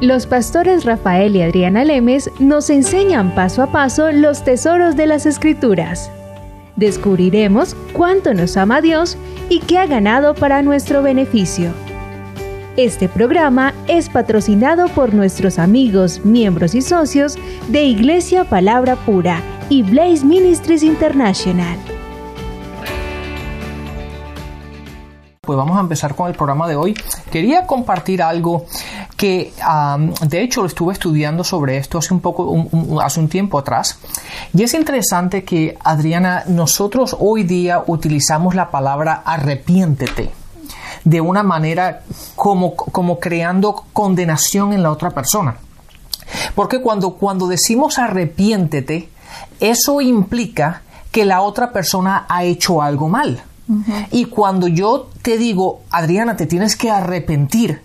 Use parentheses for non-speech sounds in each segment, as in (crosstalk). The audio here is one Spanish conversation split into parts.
Los pastores Rafael y Adriana Lemes nos enseñan paso a paso los tesoros de las escrituras. Descubriremos cuánto nos ama Dios y qué ha ganado para nuestro beneficio. Este programa es patrocinado por nuestros amigos, miembros y socios de Iglesia Palabra Pura y Blaze Ministries International. Pues vamos a empezar con el programa de hoy. Quería compartir algo que de hecho lo estuve estudiando sobre esto hace un poco, hace un tiempo atrás. Y es interesante que, Adriana, nosotros hoy día utilizamos la palabra arrepiéntete de una manera como, como creando condenación en la otra persona. Porque cuando, cuando decimos arrepiéntete, eso implica que la otra persona ha hecho algo mal. Y cuando yo te digo, Adriana, te tienes que arrepentir,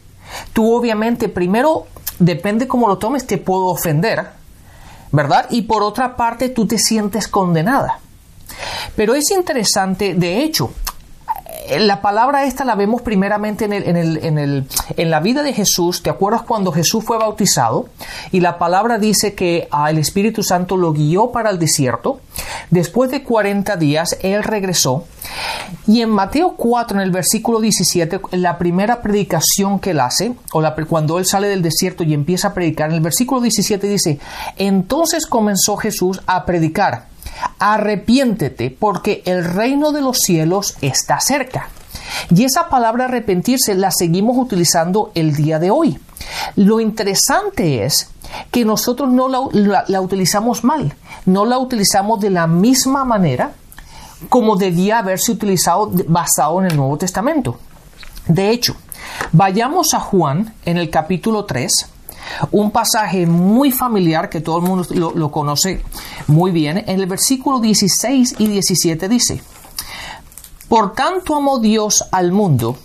Tú obviamente, primero, depende cómo lo tomes, te puedo ofender, ¿verdad? Y por otra parte, tú te sientes condenada. Pero es interesante, de hecho, la palabra esta la vemos primeramente en, el, en, el, en, el, en, la vida de Jesús. ¿Te acuerdas cuando Jesús fue bautizado? Y la palabra dice que ah, el Espíritu Santo lo guió para el desierto. Después de 40 días, Él regresó. Y en Mateo 4, en el versículo 17, la primera predicación que Él hace, o cuando Él sale del desierto y empieza a predicar, en el versículo 17 dice, entonces comenzó Jesús a predicar arrepiéntete porque el reino de los cielos está cerca. Y esa palabra arrepentirse la seguimos utilizando el día de hoy. Lo interesante es que nosotros no la, utilizamos mal, no la utilizamos de la misma manera como debía haberse utilizado basado en el Nuevo Testamento. De hecho, vayamos a Juan en el capítulo 3, un pasaje muy familiar que todo el mundo lo, conoce muy bien. En el versículo 16 y 17 dice, Por tanto amó Dios al mundo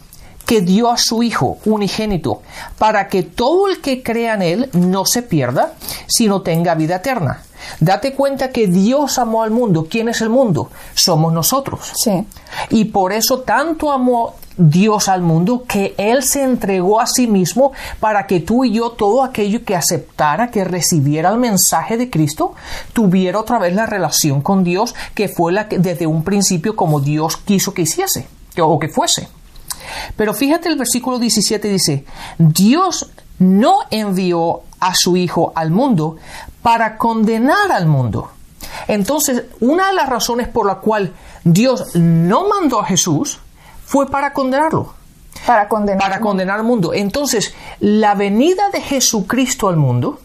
que dio a su Hijo unigénito, para que todo el que crea en Él no se pierda, sino tenga vida eterna. Date cuenta que Dios amó al mundo. ¿Quién es el mundo? Somos nosotros. Sí. Y por eso tanto amó Dios al mundo que Él se entregó a sí mismo para que tú y yo, todo aquello que aceptara, que recibiera el mensaje de Cristo, tuviera otra vez la relación con Dios que fue la que desde un principio como Dios quiso que hiciese o que fuese. Pero fíjate el versículo 17 dice, Dios no envió a su Hijo al mundo para condenar al mundo. Entonces, una de las razones por la cual Dios no mandó a Jesús fue para condenarlo. Para condenar. Para condenar al mundo. Entonces, la venida de Jesucristo al mundo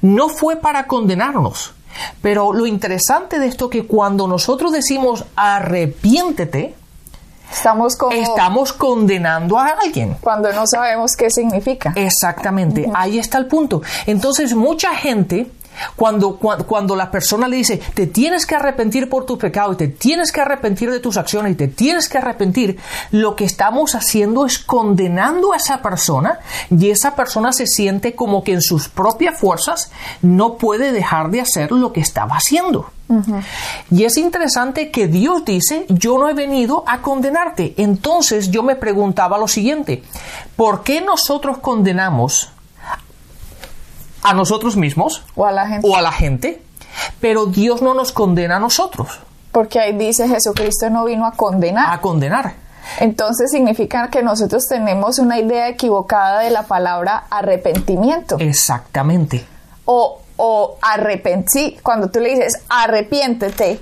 no fue para condenarnos. Pero lo interesante de esto es que cuando nosotros decimos arrepiéntete, Estamos, estamos condenando a alguien. Cuando no sabemos qué significa. Exactamente, ahí está el punto. Entonces, mucha gente cuando, cuando, la persona le dice, te tienes que arrepentir por tu pecado y te tienes que arrepentir de tus acciones y te tienes que arrepentir, lo que estamos haciendo es condenando a esa persona y esa persona se siente como que en sus propias fuerzas no puede dejar de hacer lo que estaba haciendo. Y es interesante que Dios dice, yo no he venido a condenarte. Entonces yo me preguntaba lo siguiente, ¿por qué nosotros condenamos a nosotros mismos o a la gente. O a la gente pero Dios no nos condena a nosotros. Porque ahí dice Jesucristo no vino a condenar. A condenar. Entonces significa que nosotros tenemos una idea equivocada de la palabra arrepentimiento. Exactamente. O, o arrepentir, cuando tú le dices arrepiéntete,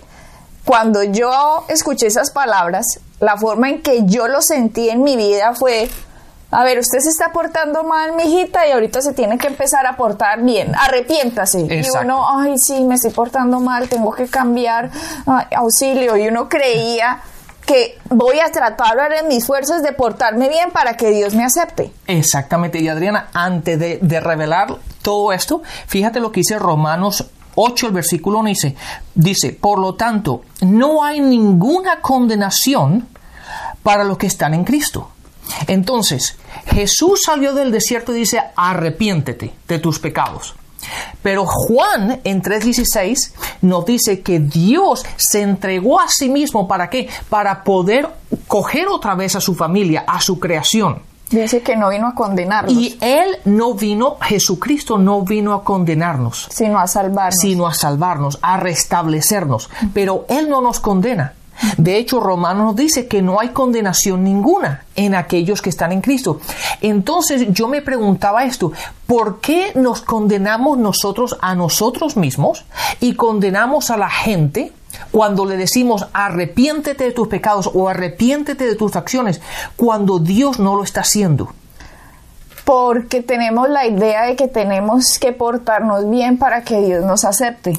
cuando yo escuché esas palabras, la forma en que yo lo sentí en mi vida fue a ver, usted se está portando mal, mijita, y ahorita se tiene que empezar a portar bien. Arrepiéntase. Y uno, ay, sí, me estoy portando mal, tengo que cambiar auxilio. Y uno creía que voy a tratar en mis fuerzas de portarme bien para que Dios me acepte. Exactamente. Y Adriana, antes de, de revelar todo esto, fíjate lo que dice Romanos 8, el versículo 1 dice, dice, por lo tanto, no hay ninguna condenación para los que están en Cristo entonces, Jesús salió del desierto y dice, arrepiéntete de tus pecados. Pero Juan en 3.16 nos dice que Dios se entregó a sí mismo para qué? Para poder coger otra vez a su familia, a su creación. Dice que no vino a condenarnos, Y Él no vino, Jesucristo no vino a condenarnos, sino a salvarnos. sino a salvarnos, a restablecernos. Pero Él no nos condena. De hecho, Romanos nos dice que no hay condenación ninguna en aquellos que están en Cristo. Entonces yo me preguntaba esto, ¿por qué nos condenamos nosotros a nosotros mismos y condenamos a la gente cuando le decimos arrepiéntete de tus pecados o arrepiéntete de tus acciones cuando Dios no lo está haciendo? Porque tenemos la idea de que tenemos que portarnos bien para que Dios nos acepte.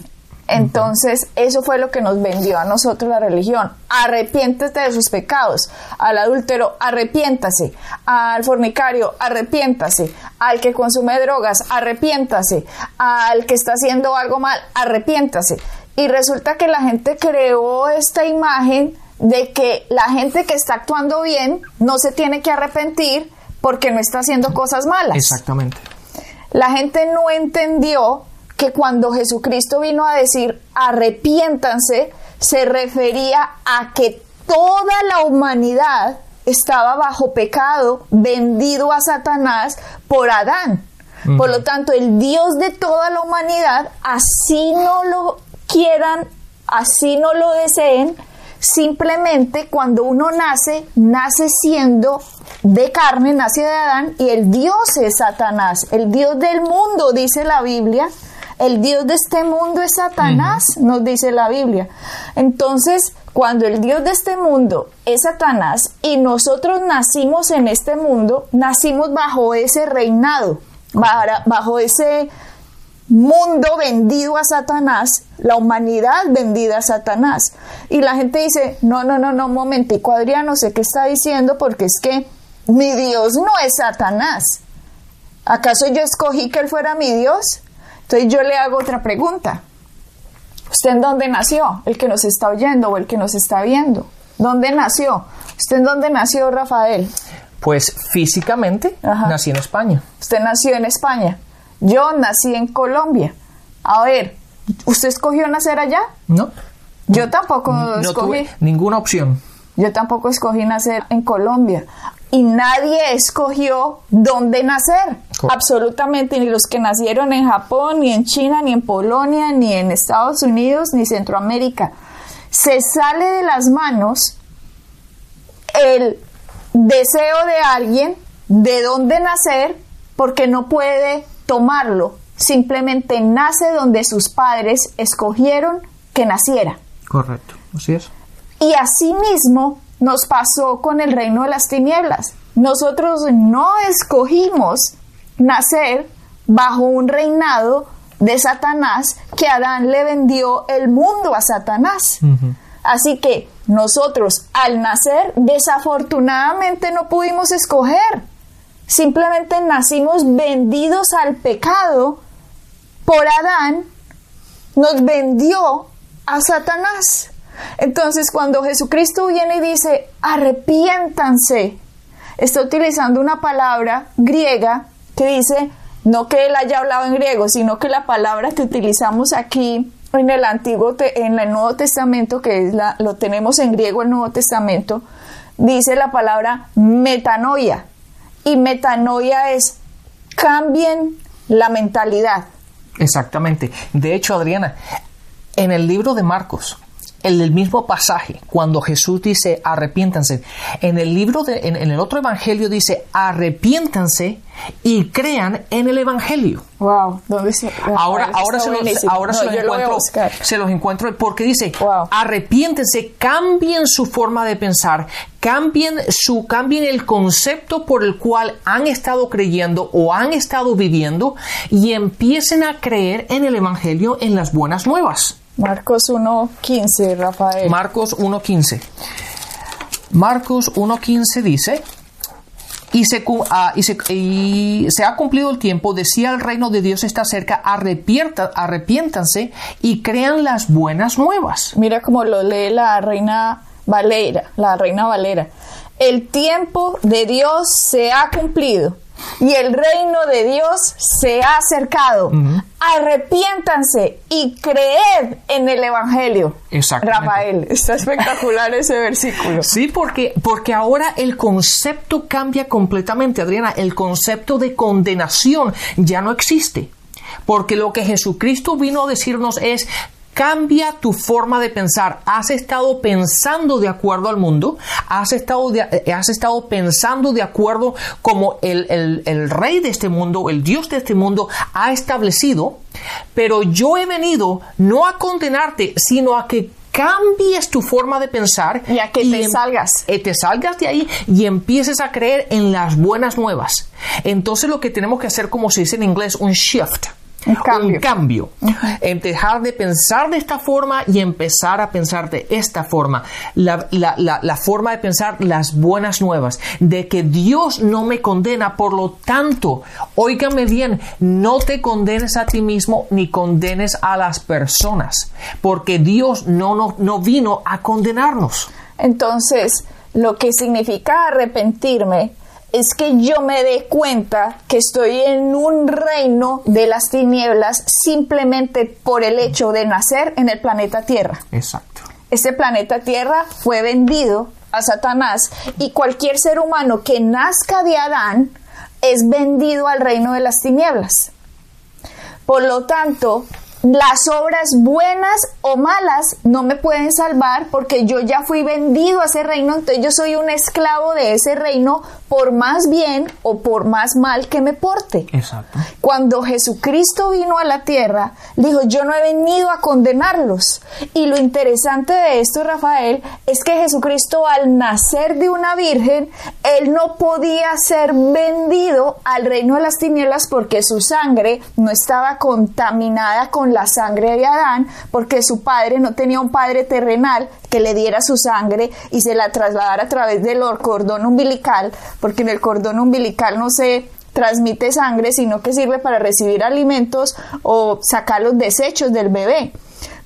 Entonces, eso fue lo que nos vendió a nosotros la religión. Arrepiéntete de sus pecados. Al adúltero, arrepiéntase. Al fornicario, arrepiéntase. Al que consume drogas, arrepiéntase. Al que está haciendo algo mal, arrepiéntase. Y resulta que la gente creó esta imagen de que la gente que está actuando bien no se tiene que arrepentir porque no está haciendo cosas malas. Exactamente. La gente no entendió que cuando Jesucristo vino a decir arrepiéntanse, se refería a que toda la humanidad estaba bajo pecado, vendido a Satanás por Adán. Por lo tanto, el Dios de toda la humanidad, así no lo quieran, así no lo deseen, simplemente cuando uno nace, nace siendo de carne, nace de Adán y el Dios es Satanás, el Dios del mundo, dice la Biblia. El Dios de este mundo es Satanás, nos dice la Biblia. Entonces, cuando el Dios de este mundo es Satanás y nosotros nacimos en este mundo, nacimos bajo ese reinado, bajo, bajo ese mundo vendido a Satanás, la humanidad vendida a Satanás. Y la gente dice, no, no, no, no, un momentico, Adrián, no sé qué está diciendo porque es que mi Dios no es Satanás. ¿Acaso yo escogí que él fuera mi Dios? Entonces yo le hago otra pregunta. ¿Usted en dónde nació? El que nos está oyendo o el que nos está viendo. ¿Dónde nació? ¿Usted en dónde nació, Rafael? Pues físicamente Ajá. nací en España. Usted nació en España. Yo nací en Colombia. A ver, ¿usted escogió nacer allá? ¿No? Yo tampoco No escogí. tuve ninguna opción. Yo tampoco escogí nacer en Colombia. Y nadie escogió dónde nacer. Absolutamente, ni los que nacieron en Japón, ni en China, ni en Polonia, ni en Estados Unidos, ni Centroamérica. Se sale de las manos el deseo de alguien de dónde nacer porque no puede tomarlo. Simplemente nace donde sus padres escogieron que naciera. Correcto. Así es. Y asimismo nos pasó con el reino de las tinieblas. Nosotros no escogimos nacer bajo un reinado de Satanás que Adán le vendió el mundo a Satanás. Así que nosotros al nacer desafortunadamente no pudimos escoger. Simplemente nacimos vendidos al pecado por Adán, nos vendió a Satanás. Entonces, cuando Jesucristo viene y dice, arrepiéntanse, está utilizando una palabra griega que dice, no que él haya hablado en griego, sino que la palabra que utilizamos aquí en el Antiguo, en el Nuevo Testamento, que es la, lo tenemos en griego el Nuevo Testamento, dice la palabra metanoia. Y metanoia es cambien la mentalidad. Exactamente. De hecho, Adriana, en el libro de Marcos, en el mismo pasaje, cuando Jesús dice arrepiéntanse, en el libro de, en, en el otro evangelio dice arrepiéntanse y crean en el evangelio. Wow, ¿dónde se, Ahora, ahora, se los, ahora No, se los lo encuentro, se los encuentro porque dice, Wow. arrepiéntense, cambien su forma de pensar, cambien su, cambien el concepto por el cual han estado creyendo o han estado viviendo y empiecen a creer en el evangelio, en las buenas nuevas. Marcos 1.15, Rafael. Marcos 1.15. Marcos 1.15 dice, y se, cu- ah, y, se, y se ha cumplido el tiempo, decía el reino de Dios está cerca, arrepienta- arrepiéntanse y crean las buenas nuevas. Mira cómo lo lee la reina Valera, la reina Valera. El tiempo de Dios se ha cumplido. Y el reino de Dios se ha acercado. Arrepiéntanse y creed en el Evangelio. Exactamente. Rafael, está espectacular ese versículo. Sí, porque, porque ahora el concepto cambia completamente, Adriana. El concepto de condenación ya no existe. Porque lo que Jesucristo vino a decirnos es, cambia tu forma de pensar. Has estado pensando de acuerdo al mundo, has estado, eh, has estado pensando de acuerdo como el, el rey de este mundo, el Dios de este mundo ha establecido, pero yo he venido no a condenarte, sino a que cambies tu forma de pensar y a que te em- salgas. Eh, te salgas de ahí y empieces a creer en las buenas nuevas. Entonces lo que tenemos que hacer, como se dice en inglés, un shift un cambio. Un cambio. En dejar de pensar de esta forma y empezar a pensar de esta forma. La, la, la, forma de pensar las buenas nuevas, de que Dios no me condena, por lo tanto, óigame bien, no te condenes a ti mismo ni condenes a las personas, porque Dios no, no, no vino a condenarnos. Entonces, lo que significa arrepentirme es que yo me dé cuenta que estoy en un reino de las tinieblas simplemente por el hecho de nacer en el planeta Tierra. Exacto. Este planeta Tierra fue vendido a Satanás y cualquier ser humano que nazca de Adán es vendido al reino de las tinieblas. Por lo tanto, las obras buenas o malas no me pueden salvar porque yo ya fui vendido a ese reino, entonces yo soy un esclavo de ese reino por más bien o por más mal que me porte. Exacto. Cuando Jesucristo vino a la tierra, dijo, yo no he venido a condenarlos. Y lo interesante de esto, Rafael, es que Jesucristo al nacer de una virgen, él no podía ser vendido al reino de las tinieblas porque su sangre no estaba contaminada con la sangre de Adán, porque su padre no tenía un padre terrenal que le diera su sangre y se la trasladara a través del cordón umbilical, porque en el cordón umbilical no se transmite sangre, sino que sirve para recibir alimentos o sacar los desechos del bebé.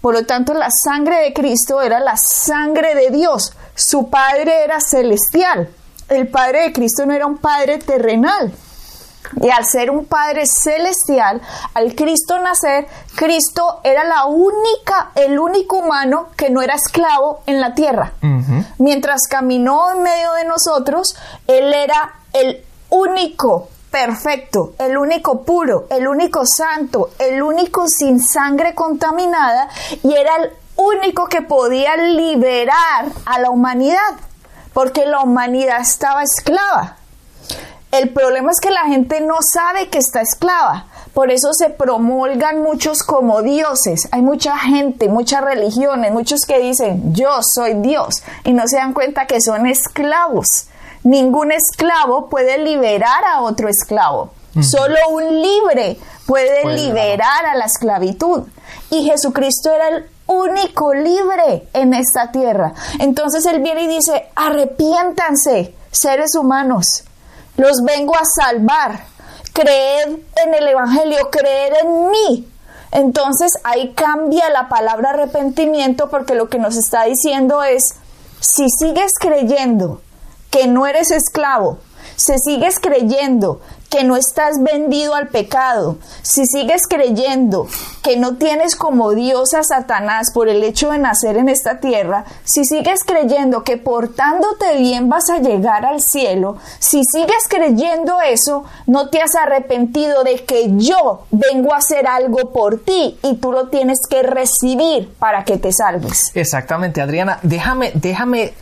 Por lo tanto, la sangre de Cristo era la sangre de Dios. Su Padre era celestial. El Padre de Cristo no era un Padre terrenal. Y al ser un Padre celestial, al Cristo nacer, Cristo era la única, el único humano que no era esclavo en la tierra. Mientras caminó en medio de nosotros, Él era el único perfecto, el único puro, el único santo, el único sin sangre contaminada y era el único que podía liberar a la humanidad, porque la humanidad estaba esclava. El problema es que la gente no sabe que está esclava. Por eso se promulgan muchos como dioses. Hay mucha gente, muchas religiones, muchos que dicen yo soy Dios y no se dan cuenta que son esclavos. Ningún esclavo puede liberar a otro esclavo. Solo un libre puede, liberar a la esclavitud. Y Jesucristo era el único libre en esta tierra. Entonces Él viene y dice, arrepiéntanse, seres humanos los vengo a salvar. Creed en el Evangelio, creed en mí. Entonces ahí cambia la palabra arrepentimiento porque lo que nos está diciendo es, si sigues creyendo que no eres esclavo, si sigues creyendo que no estás vendido al pecado, si sigues creyendo que no tienes como Dios a Satanás por el hecho de nacer en esta tierra, si sigues creyendo que portándote bien vas a llegar al cielo, si sigues creyendo eso, no te has arrepentido de que yo vengo a hacer algo por ti y tú lo tienes que recibir para que te salves. Exactamente, Adriana, déjame, déjame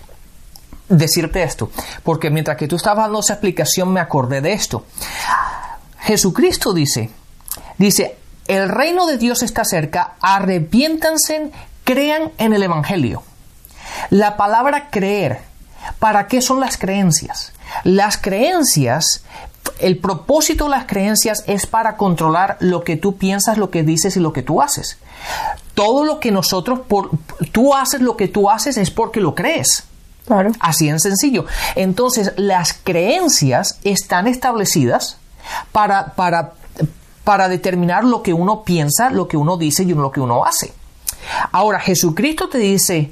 decirte esto, porque mientras que tú estabas dando esa explicación me acordé de esto. Jesucristo dice, dice, el reino de Dios está cerca, arrepiéntanse, crean en el Evangelio. La palabra creer, ¿para qué son las creencias? Las creencias, el propósito de las creencias es para controlar lo que tú piensas, lo que dices y lo que tú haces. Todo lo que nosotros, por, tú haces lo que tú haces es porque lo crees. Así en sencillo. Entonces, las creencias están establecidas para, para, para determinar lo que uno piensa, lo que uno dice y lo que uno hace. Ahora, Jesucristo te dice,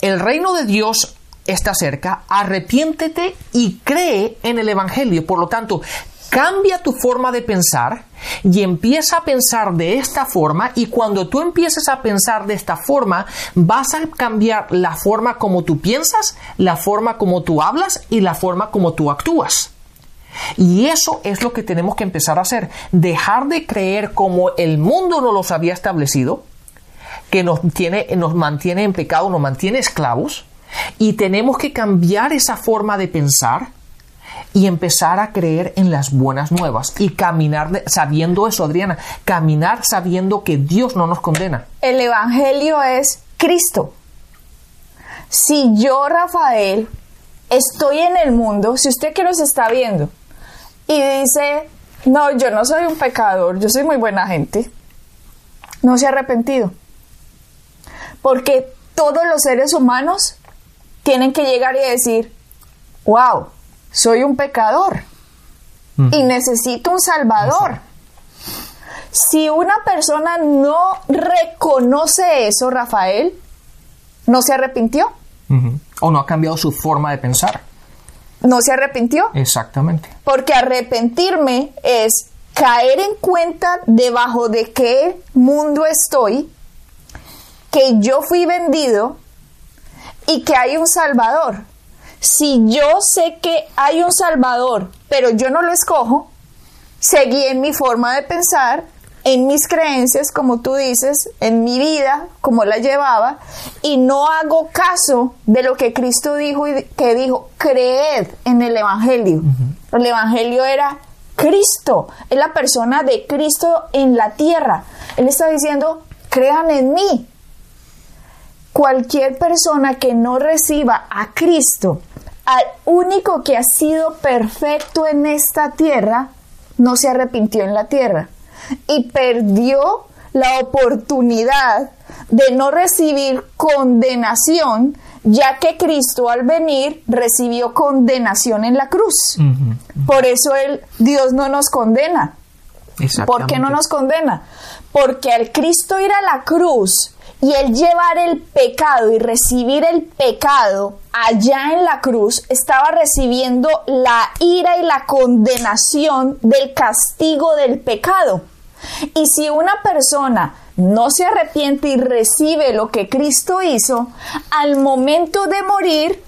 el reino de Dios está cerca, arrepiéntete y cree en el Evangelio. Por lo tanto, cambia tu forma de pensar y empieza a pensar de esta forma y cuando tú empieces a pensar de esta forma vas a cambiar la forma como tú piensas, la forma como tú hablas y la forma como tú actúas. Y eso es lo que tenemos que empezar a hacer, dejar de creer como el mundo no los había establecido, que nos, tiene, nos mantiene en pecado, nos mantiene esclavos, y tenemos que cambiar esa forma de pensar y empezar a creer en las buenas nuevas y caminar sabiendo eso, Adriana, caminar sabiendo que Dios no nos condena. El Evangelio es Cristo. Si yo, Rafael, estoy en el mundo, si usted que nos está viendo y dice, no, yo no soy un pecador, yo soy muy buena gente, no se ha arrepentido. Porque todos los seres humanos tienen que llegar y decir, wow, soy un pecador y necesito un salvador. Si una persona no reconoce eso, Rafael, no se arrepintió. O no ha cambiado su forma de pensar. No se arrepintió. Exactamente. Porque arrepentirme es caer en cuenta debajo de qué mundo estoy, que yo fui vendido y que hay un Salvador. Si yo sé que hay un Salvador, pero yo no lo escojo, seguí en mi forma de pensar, en mis creencias, como tú dices, en mi vida, como la llevaba, y no hago caso de lo que Cristo dijo y que dijo, creed en el Evangelio. El Evangelio era Cristo, es la persona de Cristo en la tierra. Él está diciendo, crean en mí, cualquier persona que no reciba a Cristo, al único que ha sido perfecto en esta tierra, no se arrepintió en la tierra y perdió la oportunidad de no recibir condenación, ya que Cristo al venir recibió condenación en la cruz. Por eso el Dios no nos condena. ¿Por qué no nos condena? Porque al Cristo ir a la cruz, y el llevar el pecado y recibir el pecado allá en la cruz, estaba recibiendo la ira y la condenación del castigo del pecado. Y si una persona no se arrepiente y recibe lo que Cristo hizo, al momento de morir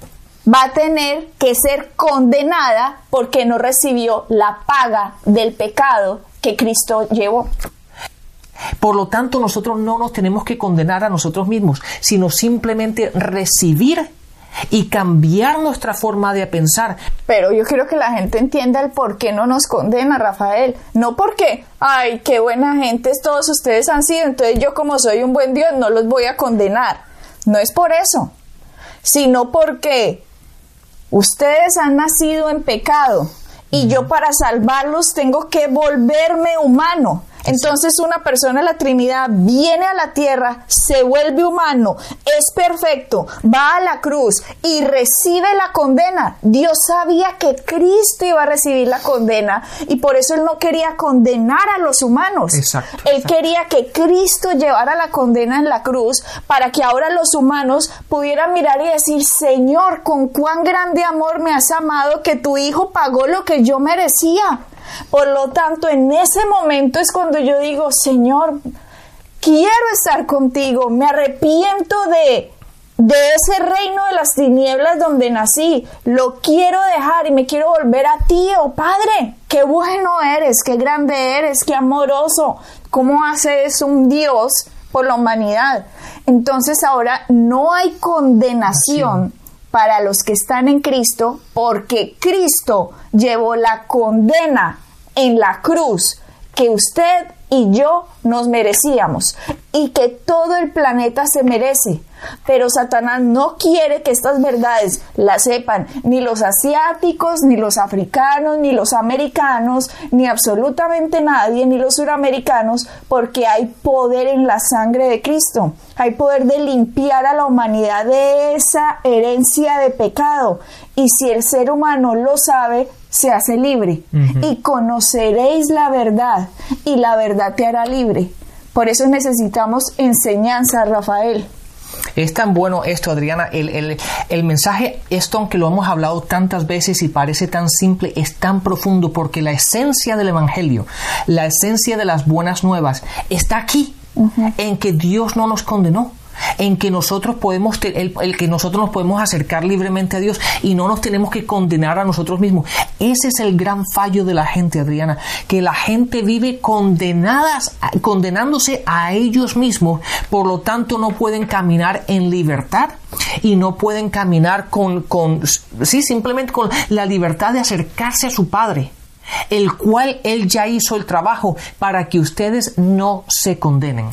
va a tener que ser condenada porque no recibió la paga del pecado que Cristo llevó. Por lo tanto, nosotros no nos tenemos que condenar a nosotros mismos, sino simplemente recibir y cambiar nuestra forma de pensar. Pero yo quiero que la gente entienda el por qué no nos condena, Rafael. No porque, ay, qué buena gente todos ustedes han sido, entonces yo como soy un buen Dios no los voy a condenar. No es por eso, sino porque ustedes han nacido en pecado y yo para salvarlos tengo que volverme humano. Entonces una persona de la Trinidad viene a la tierra, se vuelve humano, es perfecto, va a la cruz y recibe la condena. Dios sabía que Cristo iba a recibir la condena y por eso él no quería condenar a los humanos. Exacto, él quería que Cristo llevara la condena en la cruz para que ahora los humanos pudieran mirar y decir, Señor, con cuán grande amor me has amado que tu Hijo pagó lo que yo merecía. Por lo tanto, en ese momento es cuando yo digo, Señor, quiero estar contigo, me arrepiento de, de ese reino de las tinieblas donde nací, lo quiero dejar y me quiero volver a ti, oh Padre, qué bueno eres, qué grande eres, qué amoroso, cómo haces un Dios por la humanidad. Entonces ahora no hay condenación para los que están en Cristo, porque Cristo llevó la condena en la cruz que usted y yo nos merecíamos y que todo el planeta se merece. Pero Satanás no quiere que estas verdades las sepan ni los asiáticos, ni los africanos, ni los americanos, ni absolutamente nadie, ni los suramericanos, porque hay poder en la sangre de Cristo. Hay poder de limpiar a la humanidad de esa herencia de pecado. Y si el ser humano lo sabe, se hace libre. Y conoceréis la verdad, y la verdad te hará libre. Por eso necesitamos enseñanza, Rafael. Es tan bueno esto, Adriana. El, el, el, mensaje, esto aunque lo hemos hablado tantas veces y parece tan simple, es tan profundo porque la esencia del Evangelio, la esencia de las buenas nuevas, está aquí, en que Dios no nos condenó en que nosotros podemos el, el, que nosotros nos podemos acercar libremente a Dios y no nos tenemos que condenar a nosotros mismos. Ese es el gran fallo de la gente, Adriana, que la gente vive condenadas, condenándose a ellos mismos, por lo tanto no pueden caminar en libertad y no pueden caminar con, con sí, simplemente con la libertad de acercarse a su Padre el cual Él ya hizo el trabajo para que ustedes no se condenen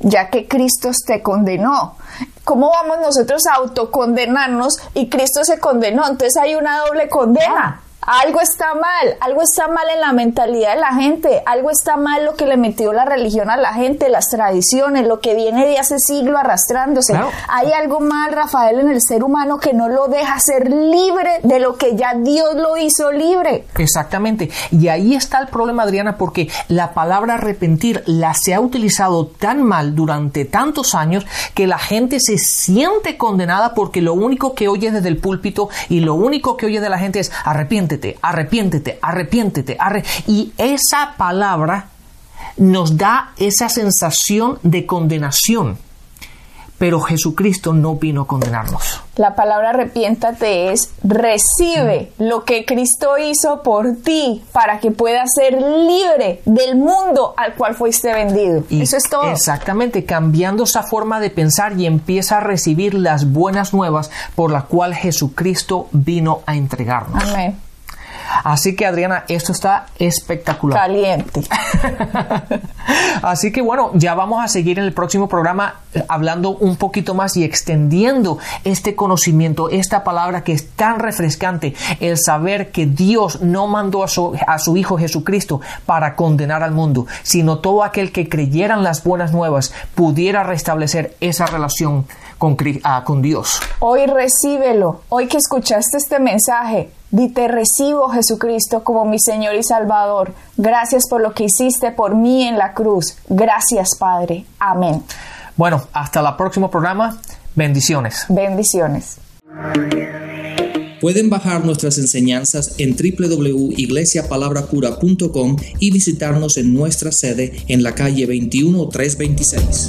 ya que Cristo te condenó. ¿Cómo vamos nosotros a autocondenarnos y Cristo se condenó? Entonces hay una doble condena. Algo está mal, algo está mal en la mentalidad de la gente, algo está mal lo que le metió la religión a la gente, las tradiciones, lo que viene de hace siglo arrastrándose. Hay algo mal, Rafael, en el ser humano que no lo deja ser libre de lo que ya Dios lo hizo libre. Exactamente. Y ahí está el problema, Adriana, porque la palabra arrepentir la se ha utilizado tan mal durante tantos años que la gente se siente condenada porque lo único que oye desde el púlpito y lo único que oye de la gente es arrepiente arrepiéntete, arrepiéntete, y esa palabra nos da esa sensación de condenación. Pero Jesucristo no vino a condenarnos. La palabra arrepiéntate es recibe lo que Cristo hizo por ti para que puedas ser libre del mundo al cual fuiste vendido. Eso es todo. Exactamente, cambiando esa forma de pensar y empieza a recibir las buenas nuevas por la cual Jesucristo vino a entregarnos. Amén. Así que Adriana, esto está espectacular. Caliente. (laughs) Así que bueno, ya vamos a seguir en el próximo programa eh, hablando un poquito más y extendiendo este conocimiento, esta palabra que es tan refrescante, el saber que Dios no mandó a su, a su Hijo Jesucristo para condenar al mundo, sino todo aquel que creyera en las buenas nuevas pudiera restablecer esa relación con, ah, con Dios. Hoy recíbelo, hoy que escuchaste este mensaje, Di te recibo Jesucristo como mi Señor y Salvador. Gracias por lo que hiciste por mí en la cruz. Gracias Padre. Amén. Bueno, hasta el próximo programa. Bendiciones. Bendiciones. Pueden bajar nuestras enseñanzas en www.iglesiapalabracura.com y visitarnos en nuestra sede en la calle 21326.